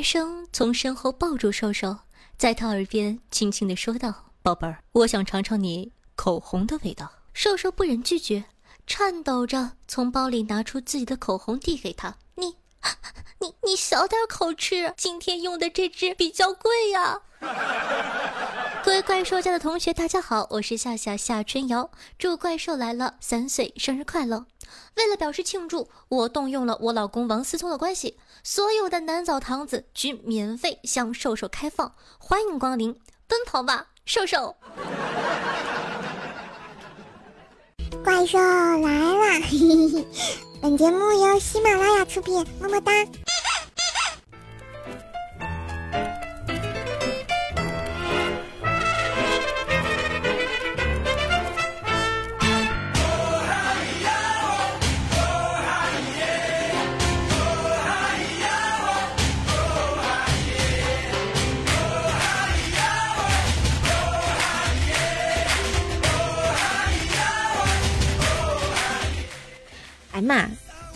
男生从身后抱住瘦瘦，在他耳边轻轻的说道：“宝贝儿，我想尝尝你口红的味道。”瘦瘦不忍拒绝，颤抖着从包里拿出自己的口红递给他：“你，你，你小点口吃，今天用的这支比较贵呀。”各位怪兽家的同学，大家好，我是夏夏夏春瑶，祝怪兽来了三岁生日快乐！为了表示庆祝，我动用了我老公王思聪的关系，所有的男澡堂子均免费向瘦瘦开放，欢迎光临，奔跑吧，瘦瘦！怪兽来了，本节目由喜马拉雅出品，么么哒。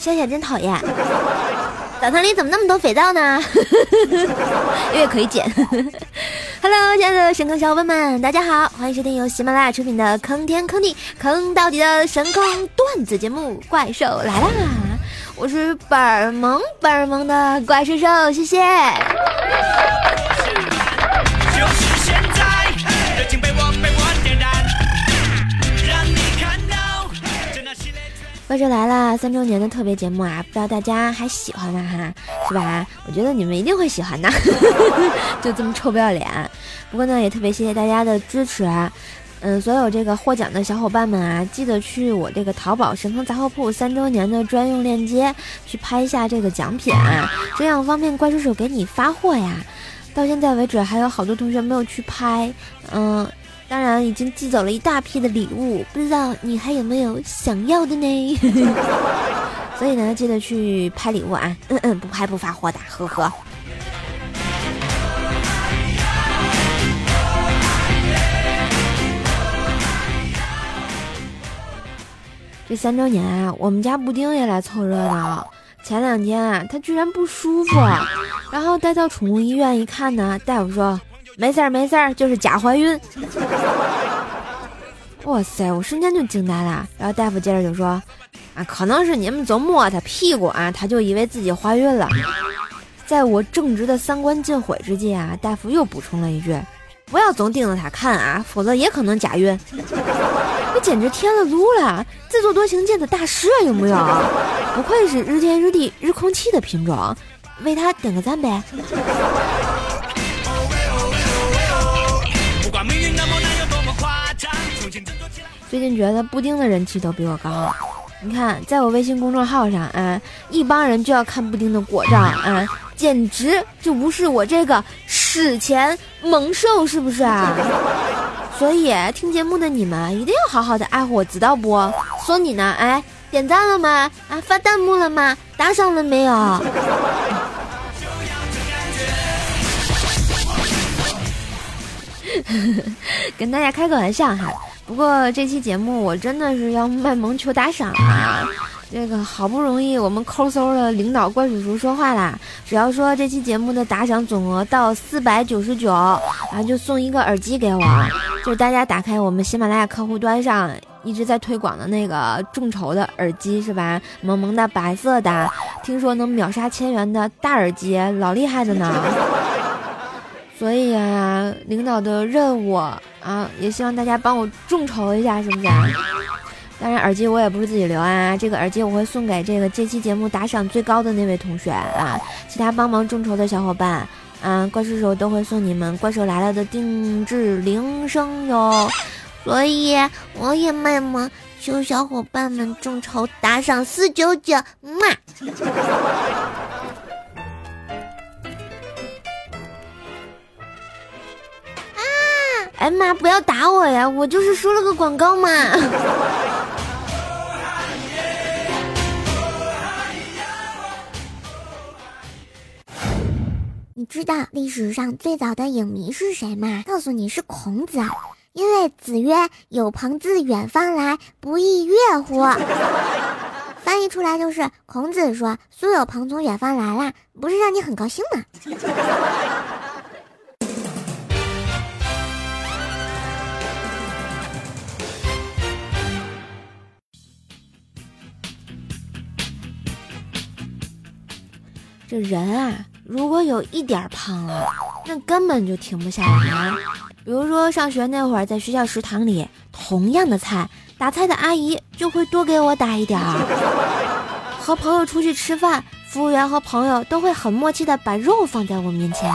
小小真讨厌！澡堂里怎么那么多肥皂呢？因为可以捡。Hello，亲爱的神坑小伙伴们，大家好，欢迎收听由喜马拉雅出品的《坑天坑地坑到底》的神坑段子节目《怪兽来啦》，我是本儿萌本儿萌的怪兽兽，谢谢。怪兽来了三周年的特别节目啊，不知道大家还喜欢吗？哈，是吧？我觉得你们一定会喜欢的，就这么臭不要脸。不过呢，也特别谢谢大家的支持啊。嗯，所有这个获奖的小伙伴们啊，记得去我这个淘宝神坑杂货铺三周年的专用链接去拍一下这个奖品啊，这样方便怪兽手给你发货呀。到现在为止，还有好多同学没有去拍，嗯。当然已经寄走了一大批的礼物，不知道你还有没有想要的呢？所以呢，记得去拍礼物啊！嗯嗯，不拍不发货的，呵呵。这三周年啊，我们家布丁也来凑热闹。前两天啊，他居然不舒服，然后带到宠物医院一看呢，大夫说。没事儿，没事儿，就是假怀孕。哇塞，我瞬间就惊呆了。然后大夫接着就说：“啊，可能是你们总摸他屁股啊，他就以为自己怀孕了。”在我正直的三观尽毁之际啊，大夫又补充了一句：“不要总盯着他看啊，否则也可能假孕。”这简直添了路了，自作多情界的大师啊，有没有？不愧是日天日地日空气的品种，为他点个赞呗。最近觉得布丁的人气都比我高，你看，在我微信公众号上啊，一帮人就要看布丁的果照啊，简直就不是我这个史前猛兽，是不是啊？所以听节目的你们一定要好好的爱护我，知道不？说你呢，哎，点赞了吗？啊，发弹幕了吗？打赏了没有？跟大家开个玩笑哈。不过这期节目我真的是要卖萌求打赏啊！这个好不容易我们抠搜的领导怪叔叔说话啦，只要说这期节目的打赏总额到四百九十九，然后就送一个耳机给我，就是大家打开我们喜马拉雅客户端上一直在推广的那个众筹的耳机是吧？萌萌的白色的，听说能秒杀千元的大耳机，老厉害的呢。所以呀，领导的任务啊，也希望大家帮我众筹一下，是不是？当然，耳机我也不是自己留啊，这个耳机我会送给这个这期节目打赏最高的那位同学啊，其他帮忙众筹的小伙伴，啊，怪兽手都会送你们《怪兽来了》的定制铃声哟。所以我也卖萌，求小伙伴们众筹打赏四九九，嘛。哎妈，不要打我呀！我就是输了个广告嘛。你知道历史上最早的影迷是谁吗？告诉你是孔子，因为子曰：“有朋自远方来，不亦乐乎？” 翻译出来就是孔子说：“苏有朋从远方来啦，不是让你很高兴吗？” 这人啊，如果有一点胖了，那根本就停不下来。比如说上学那会儿，在学校食堂里，同样的菜，打菜的阿姨就会多给我打一点儿。和朋友出去吃饭，服务员和朋友都会很默契的把肉放在我面前。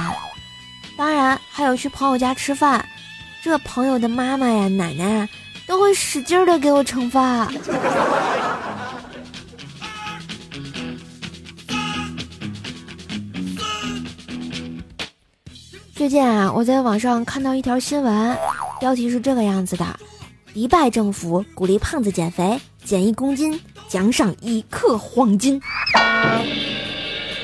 当然，还有去朋友家吃饭，这朋友的妈妈呀、奶奶啊，都会使劲的给我盛饭。最近啊，我在网上看到一条新闻，标题是这个样子的：迪拜政府鼓励胖子减肥，减一公斤奖赏一克黄金。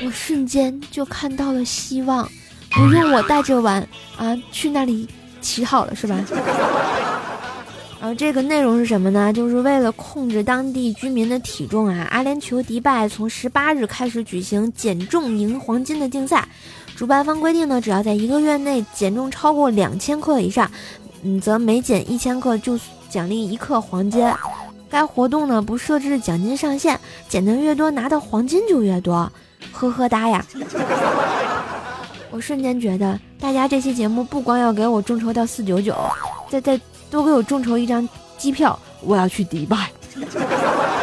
我瞬间就看到了希望，不用我带着碗啊去那里乞讨了，是吧？然 后这个内容是什么呢？就是为了控制当地居民的体重啊，阿联酋迪拜从十八日开始举行减重赢黄金的竞赛。主办方规定呢，只要在一个月内减重超过两千克以上，嗯，则每减一千克就奖励一克黄金。该活动呢不设置奖金上限，减的越多拿的黄金就越多。呵呵哒呀！我瞬间觉得大家这期节目不光要给我众筹到四九九，再再多给我众筹一张机票，我要去迪拜，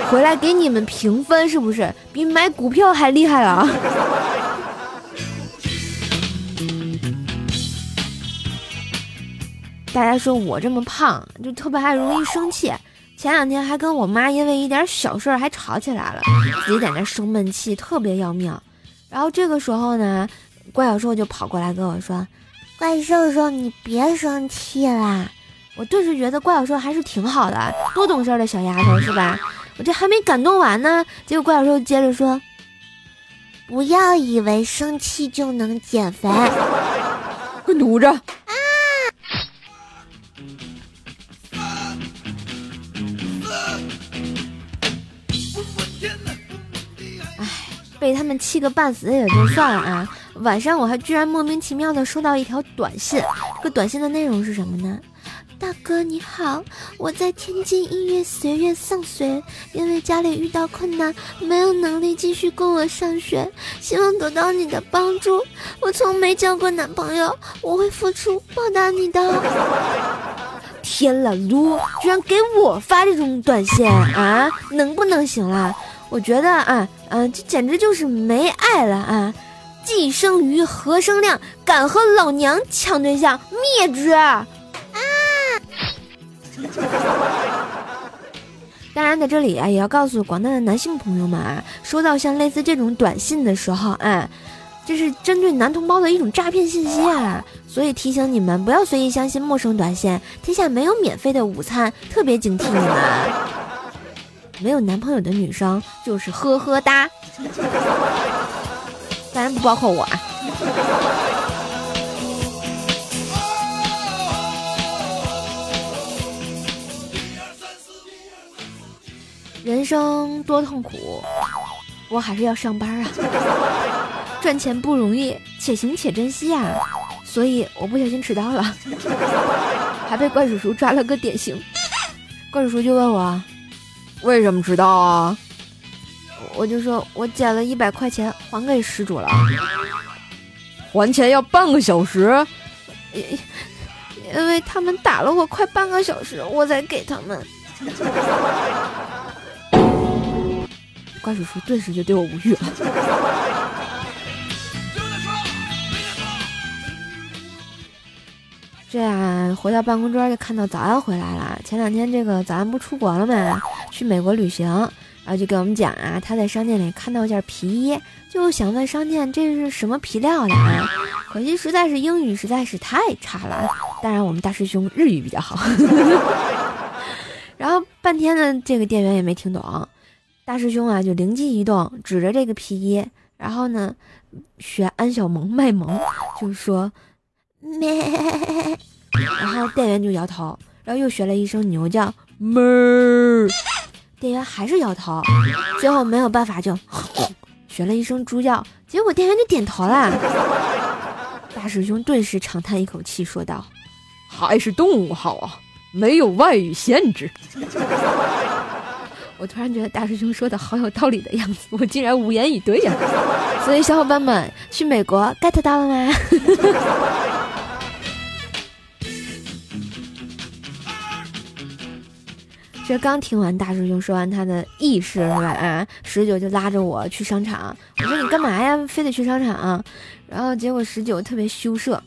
回来给你们评分，是不是比买股票还厉害了？大家说我这么胖，就特别还容易生气。前两天还跟我妈因为一点小事儿还吵起来了，自己在那生闷气，特别要命。然后这个时候呢，怪小兽就跑过来跟我说：“怪兽兽，你别生气啦！”我顿时觉得怪小兽还是挺好的，多懂事的小丫头是吧？我这还没感动完呢，结果怪小兽接着说：“不要以为生气就能减肥，快堵着！”被他们气个半死也就算了啊！晚上我还居然莫名其妙的收到一条短信，这短信的内容是什么呢？大哥你好，我在天津音乐学院上学，因为家里遇到困难，没有能力继续供我上学，希望得到你的帮助。我从没交过男朋友，我会付出报答你的。天了噜，居然给我发这种短信啊！能不能行了？我觉得啊，嗯，这简直就是没爱了啊！既生瑜，何生亮？敢和老娘抢对象，灭之！啊！当然，在这里啊，也要告诉广大的男性朋友们啊，收到像类似这种短信的时候啊，这是针对男同胞的一种诈骗信息啊，所以提醒你们不要随意相信陌生短信。天下没有免费的午餐，特别警惕你们。没有男朋友的女生就是呵呵哒，当然不包括我啊。人生多痛苦，我还是要上班啊。赚钱不容易，且行且珍惜啊。所以我不小心迟到了，还被怪叔叔抓了个典型。怪叔叔就问我。为什么知道啊？我就说我捡了一百块钱还给失主了，还钱要半个小时，因为他们打了我快半个小时，我才给他们。怪叔叔顿时就对我无语了。这样回到办公桌就看到早安回来了。前两天这个早安不出国了吗？去美国旅行，然后就给我们讲啊，他在商店里看到一件皮衣，就想问商店这是什么皮料的啊？可惜实在是英语实在是太差了。当然我们大师兄日语比较好。然后半天呢，这个店员也没听懂。大师兄啊就灵机一动，指着这个皮衣，然后呢学安小萌卖萌，就说。咩，然后店员就摇头，然后又学了一声牛叫，哞儿。店员还是摇头，最后没有办法就 学了一声猪叫，结果店员就点头了。大师兄顿时长叹一口气，说道：“还是动物好啊，没有外语限制。”我突然觉得大师兄说的好有道理的样子，我竟然无言以对呀！所以小伙伴们去美国 get 到了吗？这刚听完大师兄说完他的意识是吧？啊，十九就拉着我去商场。我说你干嘛呀？非得去商场？然后结果十九特别羞涩，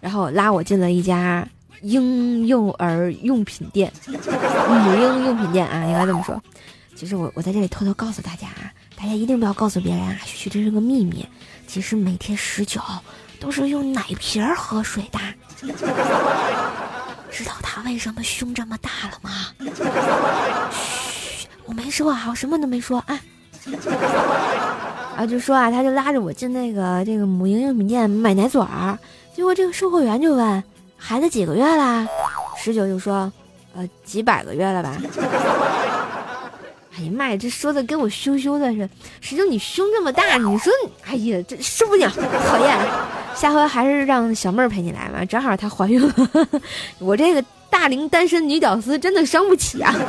然后拉我进了一家婴幼儿用品店，母婴用品店啊，应该这么说。其实我我在这里偷偷告诉大家啊，大家一定不要告诉别人啊，嘘嘘，这是个秘密。其实每天十九都是用奶瓶喝水的。知道他为什么胸这么大了吗？嘘，我没说啊，我什么都没说啊。啊，就说啊，他就拉着我进那个这个母婴用品店买奶嘴儿，结果这个售货员就问孩子几个月啦？十九就说，呃，几百个月了吧。哎呀妈呀，这说的跟我羞羞的似的。十九，你胸这么大，你说，哎呀，这受不了，讨厌。下回还是让小妹儿陪你来吧，正好她怀孕了。我这个大龄单身女屌丝真的伤不起啊。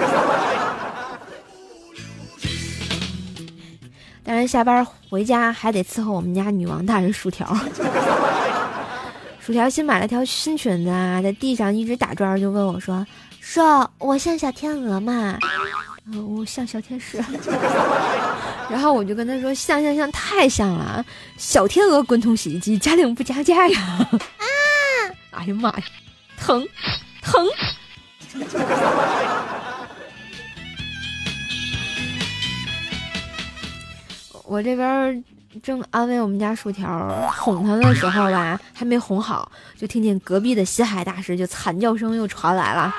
当然下班回家还得伺候我们家女王大人薯条。薯条新买了条新裙子啊，在地上一直打转，就问我说：“说我像小天鹅吗？”我像小天使，然后我就跟他说像像像太像了，小天鹅滚筒洗衣机加量不加价呀！啊！哎呀妈呀，疼，疼！我这边正安慰我们家薯条哄他的时候吧，还没哄好，就听见隔壁的西海大师就惨叫声又传来了。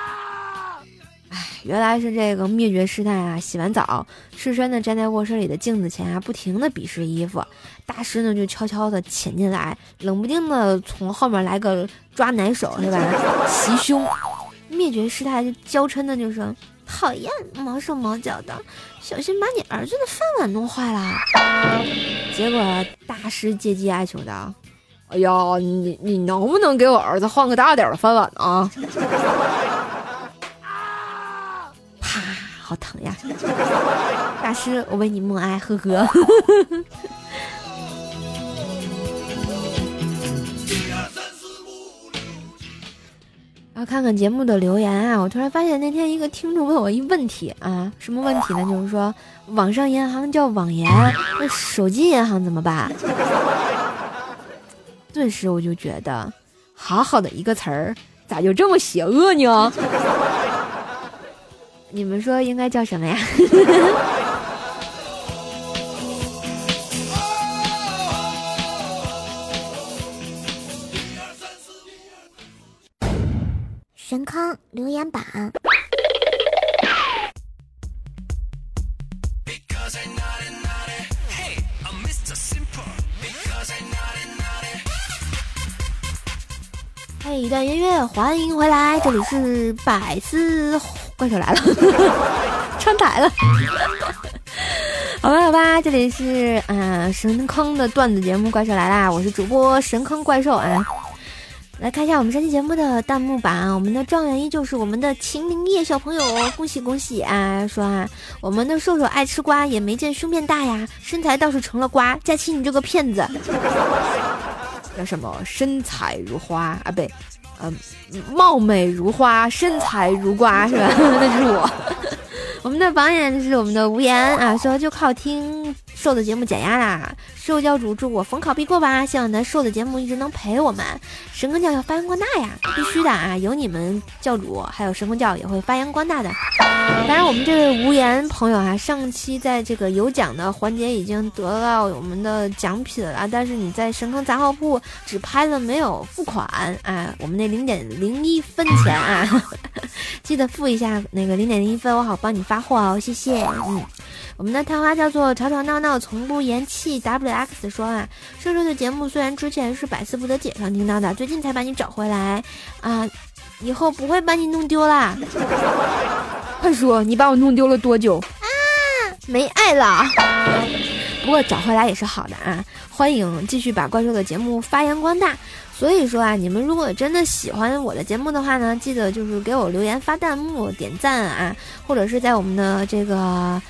原来是这个灭绝师太啊！洗完澡，赤身的站在卧室里的镜子前啊，不停的比试衣服。大师呢就悄悄的潜进来，冷不丁的从后面来个抓奶手，对吧？袭胸。灭绝师太就娇嗔的就说：“讨厌，毛手毛脚的，小心把你儿子的饭碗弄坏了。”结果大师借机哀求道：“ 哎呀，你你能不能给我儿子换个大点的饭碗啊？” 呀！大师，我为你默哀，呵呵。然后看看节目的留言啊，我突然发现那天一个听众问我一问题啊，什么问题呢？就是说网上银行叫网银，那手机银行怎么办？顿时我就觉得，好好的一个词儿，咋就这么邪恶呢？你们说应该叫什么呀？神坑留言板。嘿，一段音乐，欢迎回来，这里是百思。怪兽来了，穿台了。好吧，好吧，这里是嗯神坑的段子节目《怪兽来啦》，我是主播神坑怪兽啊。来看一下我们这期节目的弹幕版，我们的状元依旧是我们的秦明叶小朋友，恭喜恭喜啊！说啊，我们的瘦瘦爱吃瓜，也没见胸变大呀，身材倒是成了瓜。佳期，你这个骗子，叫什么？身材如花啊？不对。嗯，貌美如花，身材如瓜，是吧？那就是我。我们的榜眼就是我们的无言啊，说就靠听瘦的节目减压啦。瘦教主祝我逢考必过吧，希望咱瘦的节目一直能陪我们。神坑教要发扬光大呀，必须的啊！有你们教主，还有神坑教也会发扬光大的。当然，我们这位无言朋友啊，上期在这个有奖的环节已经得到我们的奖品了，但是你在神坑杂货铺只拍了没有付款啊？我们那零点零一分钱啊，记得付一下那个零点零一分，我好帮你发货哦，谢谢。嗯。我们的探花叫做吵吵闹闹，从不言弃。W X 说啊，瘦瘦的节目虽然之前是百思不得解上听到的，最近才把你找回来啊，以后不会把你弄丢啦。快说，你把我弄丢了多久？啊，没爱了。不过找回来也是好的啊，欢迎继续把怪兽的节目发扬光大。所以说啊，你们如果真的喜欢我的节目的话呢，记得就是给我留言、发弹幕、点赞啊，或者是在我们的这个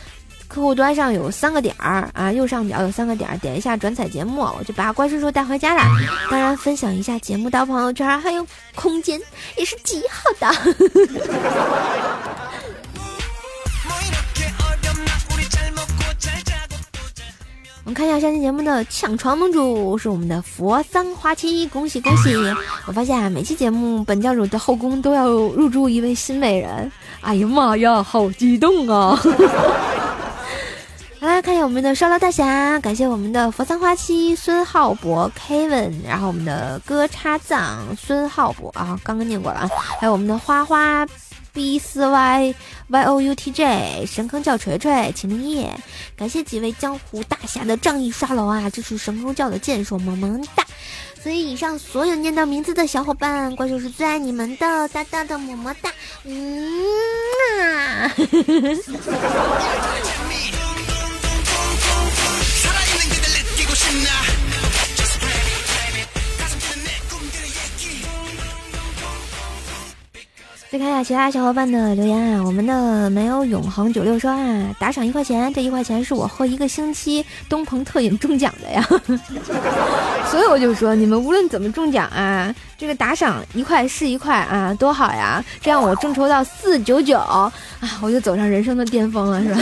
客户端上有三个点儿啊，右上角有三个点儿，点一下转采节目，我就把怪叔叔带回家了。当然，分享一下节目到朋友圈还有空间也是极好的。我们看一下上期节目的抢床盟主是我们的佛桑花期，恭喜恭喜！我发现，每期节目本教主的后宫都要入住一位新美人，哎呀妈呀，好激动啊！来看一下我们的烧楼大侠，感谢我们的佛桑花七孙浩博 Kevin，然后我们的歌叉藏孙浩博啊，刚刚念过了啊，还有我们的花花。B 四 Y Y O U T J 神坑教锤锤秦明夜，感谢几位江湖大侠的仗义刷楼啊！这是神坑教的剑手萌萌哒。所以以上所有念到名字的小伙伴，怪兽是最爱你们的，大大的么么哒，嗯啊。再看一下其他小伙伴的留言啊，我们的没有永恒九六说啊，打赏一块钱，这一块钱是我喝一个星期东鹏特饮中奖的呀，所以我就说你们无论怎么中奖啊，这个打赏一块是一块啊，多好呀，这样我众筹到四九九啊，我就走上人生的巅峰了，是吧？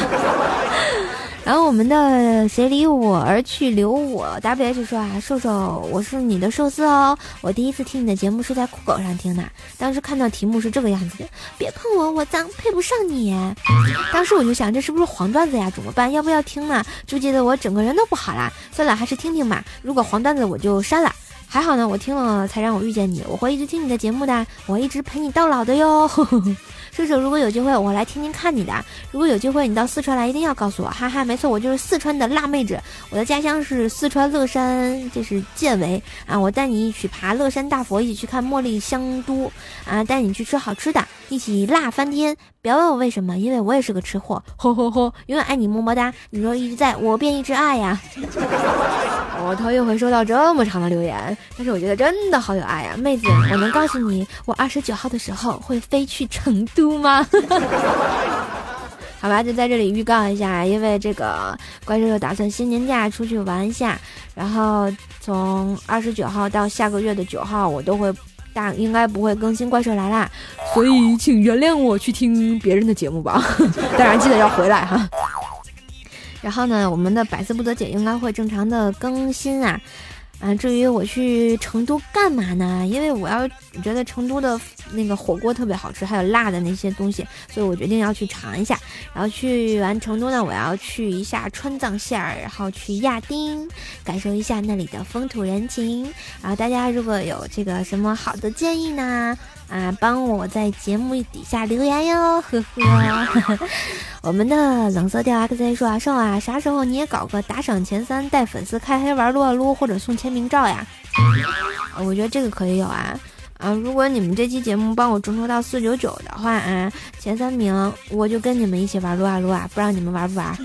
然后我们的谁离我而去留我 W H 说啊，瘦瘦，我是你的寿司哦。我第一次听你的节目是在酷狗上听的，当时看到题目是这个样子的，别碰我，我脏，配不上你。当时我就想，这是不是黄段子呀？怎么办？要不要听呢？就觉得我整个人都不好啦。算了，还是听听吧。如果黄段子，我就删了。还好呢，我听了才让我遇见你。我会一直听你的节目的，我一直陪你到老的哟。叔叔，如果有机会，我来天津看你的。如果有机会，你到四川来，一定要告诉我，哈哈。没错，我就是四川的辣妹子，我的家乡是四川乐山，这是建为啊。我带你一起爬乐山大佛，一起去看茉莉香都啊，带你去吃好吃的，一起辣翻天。不要问我为什么，因为我也是个吃货。吼吼吼，永远爱你，么么哒。你若一直在我，便一直爱呀。我头一回收到这么长的留言，但是我觉得真的好有爱呀，妹子，我能告诉你，我二十九号的时候会飞去成都吗？好吧，就在这里预告一下，因为这个怪兽又打算新年假出去玩一下，然后从二十九号到下个月的九号，我都会大应该不会更新怪兽来啦，所以请原谅我去听别人的节目吧，当然记得要回来哈。然后呢，我们的百思不得解应该会正常的更新啊，啊，至于我去成都干嘛呢？因为我要觉得成都的那个火锅特别好吃，还有辣的那些东西，所以我决定要去尝一下。然后去完成都呢，我要去一下川藏线儿，然后去亚丁，感受一下那里的风土人情。然后大家如果有这个什么好的建议呢？啊，帮我在节目底下留言哟，呵呵。我们的冷色调 X 说啊，瘦啊，啥时候你也搞个打赏前三带粉丝开黑玩撸啊撸，或者送签名照呀？我觉得这个可以有啊啊！如果你们这期节目帮我众筹到四九九的话啊，前三名我就跟你们一起玩撸啊撸啊，不知道你们玩不玩？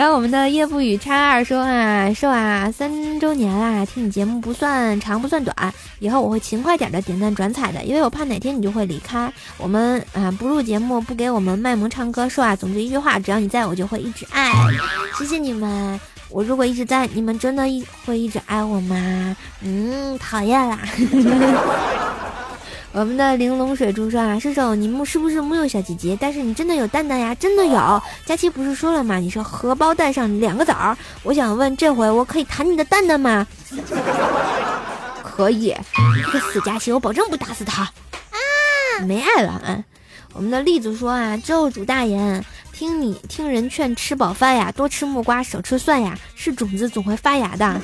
然后我们的夜不语叉二说啊，瘦啊，三周年啦，听你节目不算长不算短，以后我会勤快点的点赞转采的，因为我怕哪天你就会离开我们啊，不录节目不给我们卖萌唱歌，瘦啊，总之一句话，只要你在我就会一直爱，谢谢你们，我如果一直在，你们真的一会一直爱我吗？嗯，讨厌啦。我们的玲珑水珠说啊，射手，你木是不是木有小姐姐？但是你真的有蛋蛋呀，真的有。佳期不是说了吗？你是荷包蛋上两个枣儿。我想问，这回我可以弹你的蛋蛋吗？可以。这个死佳期，我保证不打死他。啊，没爱了啊。我们的栗子说啊，咒主大人，听你听人劝，吃饱饭呀，多吃木瓜，少吃蒜呀，是种子总会发芽的。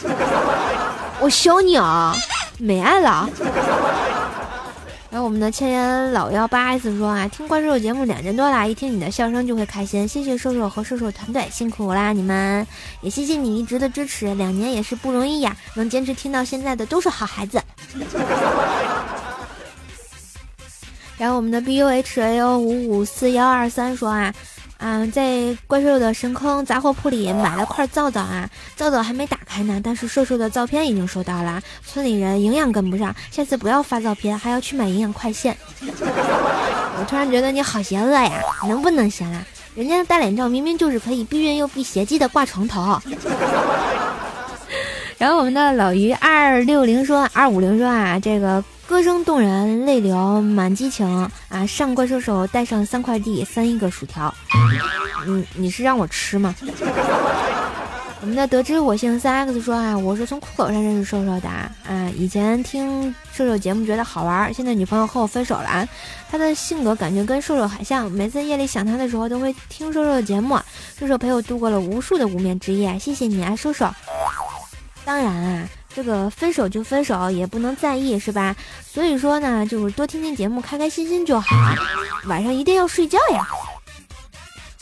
我削你啊，没爱了。然后我们的千言老幺八 S 说啊，听怪兽节目两年多啦，一听你的笑声就会开心，谢谢兽兽和兽兽团队辛苦啦，你们也谢谢你一直的支持，两年也是不容易呀，能坚持听到现在的都是好孩子。然后我们的 B U H A O 五五四幺二三说啊。嗯，在怪兽的神坑杂货铺里买了块皂皂啊，皂皂还没打开呢，但是瘦瘦的照片已经收到了。村里人营养跟不上，下次不要发照片，还要去买营养快线。我突然觉得你好邪恶呀，能不能行啊？人家的大脸照明明就是可以避孕又避邪气的挂床头。然后我们的老于二六零说，二五零说啊，这个。歌声动人，泪流满激情啊！上怪兽手带上三块地，三亿个薯条。嗯，你是让我吃吗？我们的得知我姓三 X 说啊，我是从酷狗上认识瘦瘦的啊。以前听瘦瘦节目觉得好玩，现在女朋友和我分手了。他的性格感觉跟瘦瘦很像，每次夜里想他的时候都会听瘦瘦的节目。瘦瘦陪我度过了无数的无眠之夜，谢谢你啊，瘦瘦。当然啊。这个分手就分手，也不能在意，是吧？所以说呢，就是多听听节目，开开心心就好。晚上一定要睡觉呀。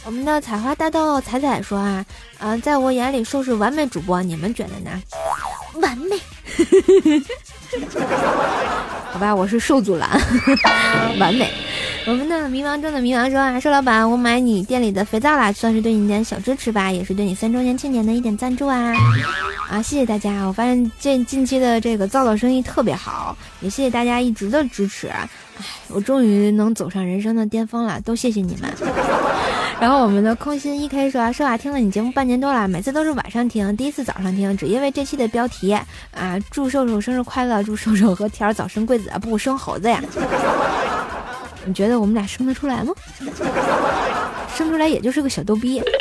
我们的采花大盗彩彩说啊，嗯，在我眼里，瘦是完美主播，你们觉得呢？完美。好吧，我是瘦祖蓝，完美。我们的迷茫中的迷茫说啊，瘦老板，我买你店里的肥皂啦，算是对你一点小支持吧，也是对你三周年庆典的一点赞助啊。啊，谢谢大家！我发现近近期的这个皂皂生意特别好，也谢谢大家一直的支持。哎，我终于能走上人生的巅峰了，都谢谢你们。然后我们的空心一 k 说啊，瘦啊，听了你节目半年多了，每次都是晚上听，第一次早上听，只因为这期的标题啊，祝瘦瘦生日快乐，祝瘦瘦和田儿早生贵子啊，不生猴子呀。你觉得我们俩生得出来吗？生出来也就是个小逗逼。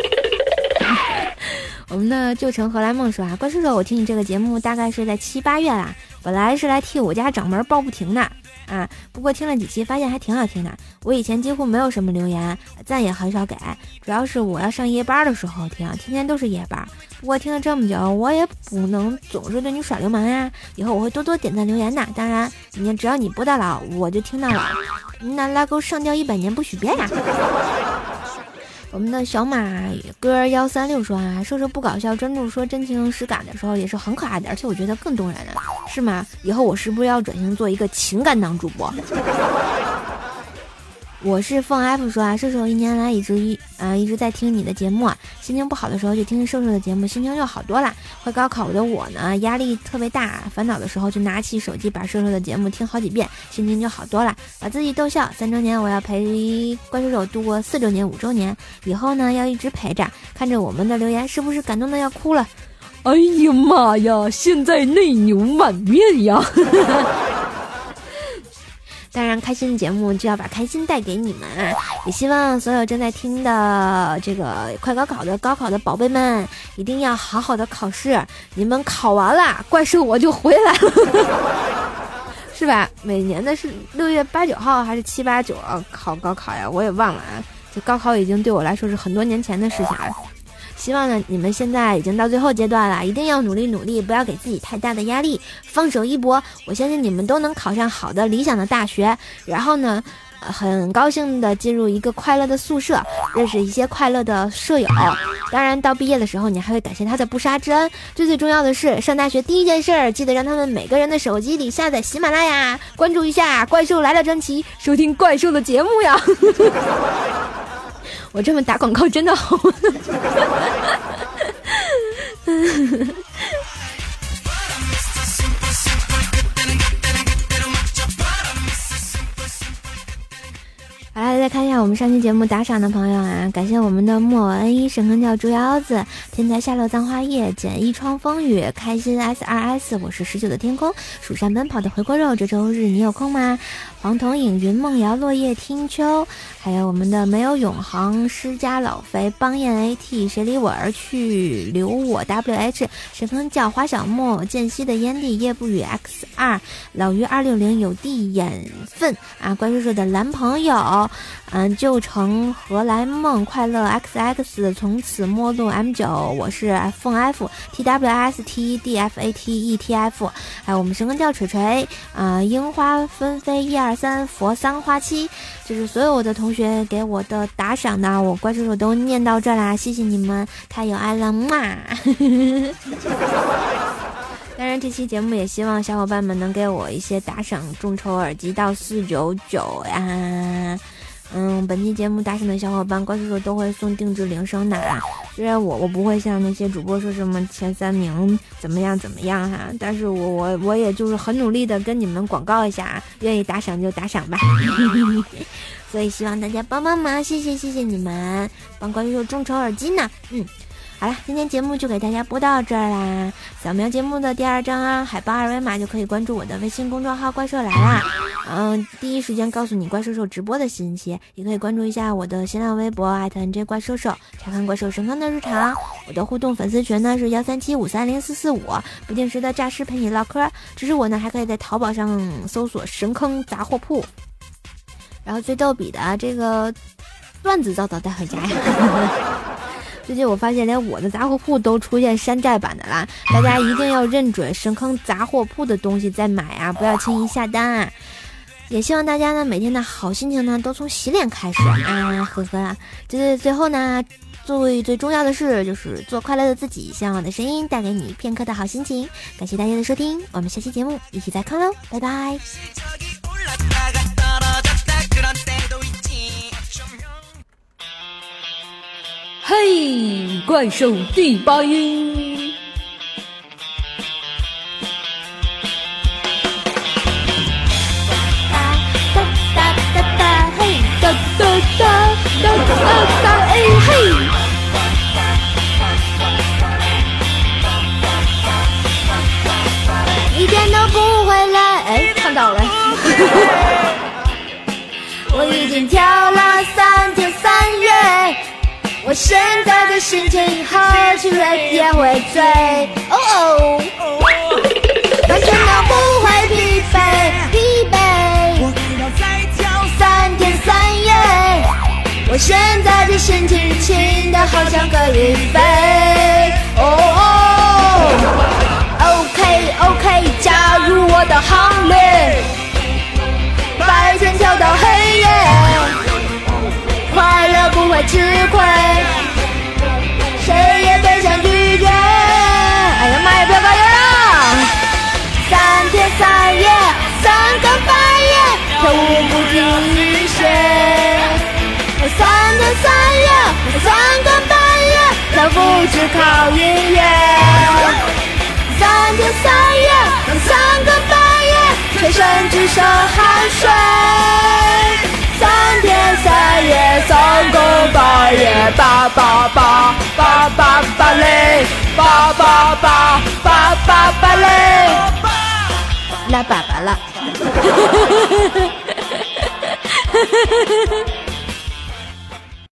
我们的旧城荷兰梦说啊，怪叔叔，我听你这个节目大概是在七八月啦，本来是来替我家掌门抱不平的啊，不过听了几期发现还挺好听的。我以前几乎没有什么留言，赞也很少给，主要是我要上夜班的时候听，天天都是夜班。不过听了这么久，我也不能总是对你耍流氓呀，以后我会多多点赞留言的。当然，你只要你播到老，我就听到老。那拉钩上吊一百年不许变呀！我们的小马哥幺三六说啊，说说不搞笑，专注说真情实感的时候也是很可爱的，而且我觉得更动人了，是吗？以后我是不是要转型做一个情感党主播？我是凤 F 说啊，瘦瘦一年来一直一啊一直在听你的节目啊，心情不好的时候就听瘦瘦的节目，心情就好多了。快高考的我呢，压力特别大，烦恼的时候就拿起手机把瘦瘦的节目听好几遍，心情就好多了，把自己逗笑。三周年我要陪怪兽手度过四周年、五周年，以后呢要一直陪着，看着我们的留言，是不是感动的要哭了？哎呀妈呀，现在内牛满面呀！当然，开心的节目就要把开心带给你们啊。也希望所有正在听的这个快高考的高考的宝贝们，一定要好好的考试。你们考完了，怪兽我就回来了，是吧？每年的是六月八九号还是七八九啊考高考呀？我也忘了啊。这高考已经对我来说是很多年前的事情了。希望呢，你们现在已经到最后阶段了，一定要努力努力，不要给自己太大的压力，放手一搏。我相信你们都能考上好的理想的大学，然后呢，很高兴的进入一个快乐的宿舍，认识一些快乐的舍友。当然，到毕业的时候，你还会感谢他的不杀之恩。最最重要的是，上大学第一件事儿，记得让他们每个人的手机里下载喜马拉雅，关注一下《怪兽来了》专辑，收听怪兽的节目呀。我这么打广告真的好吗。好了，再看一下我们上期节目打赏的朋友啊，感谢我们的莫恩一神坑教猪腰子，天才下落葬花叶，简一窗风雨，开心 S R S，我是十九的天空，蜀山奔跑的回锅肉，这周日你有空吗？黄铜影云梦瑶落叶听秋，还有我们的没有永恒施家老肥邦彦 A T 谁离我而去留我 W H 神坑教花小莫间隙的烟蒂夜不语 X 二老于二六零有地眼粪啊怪叔叔的男朋友嗯旧城何来梦快乐 X X 从此陌路 M 九我是凤 F T W S T D F A T E T F 还有我们神坑教锤锤啊樱花纷飞一二。三佛桑花七，就是所有我的同学给我的打赏的，我乖叔叔都念到这啦，谢谢你们，太有爱了嘛！当然，这期节目也希望小伙伴们能给我一些打赏，众筹耳机到四九九呀。嗯，本期节目打赏的小伙伴，关叔叔都会送定制铃声的。虽然我我不会像那些主播说什么前三名怎么样怎么样哈，但是我我我也就是很努力的跟你们广告一下，愿意打赏就打赏吧。所以希望大家帮帮忙，谢谢谢谢你们，帮关叔叔众筹耳机呢。嗯。好了，今天节目就给大家播到这儿啦。扫描节目的第二张啊海报二维码就可以关注我的微信公众号“怪兽来啦”，嗯，第一时间告诉你怪兽兽直播的信息。也可以关注一下我的新浪微博 @NJ 怪兽兽，查看怪兽神坑的日常。我的互动粉丝群呢是幺三七五三零四四五，不定时的诈尸陪你唠嗑。支持我呢，还可以在淘宝上搜索“神坑杂货铺”。然后最逗比的这个段子早早带回家呀。最近我发现，连我的杂货铺都出现山寨版的啦！大家一定要认准深坑杂货铺的东西再买啊，不要轻易下单啊！也希望大家呢，每天的好心情呢，都从洗脸开始啊！呵呵啊，最最后呢，最最重要的是，就是做快乐的自己，希望我的声音带给你片刻的好心情。感谢大家的收听，我们下期节目一起再看喽，拜拜。嘿，怪兽第八音。哒哒哒哒哒，嘿，哒哒哒哒哒哒，哎嘿，一点都不会来，哎，唱到了。我已经跳。我现在的心情喝起来也会醉，哦哦，完全都不会疲惫疲惫。我还要再跳三天三夜，我现在的心情轻的好像可以飞，哦哦，OK OK，加入我的行列，吃亏，谁也别想拒绝。哎呀妈呀，不要高音了！三天三夜，三更半夜，跳舞不停歇。三天三夜，三更半夜，跳舞只靠音乐。三天三夜，三更半夜，全身只剩汗水。三天三夜三更半夜，叭叭叭叭叭叭嘞，叭叭叭叭叭叭嘞，拉粑粑了。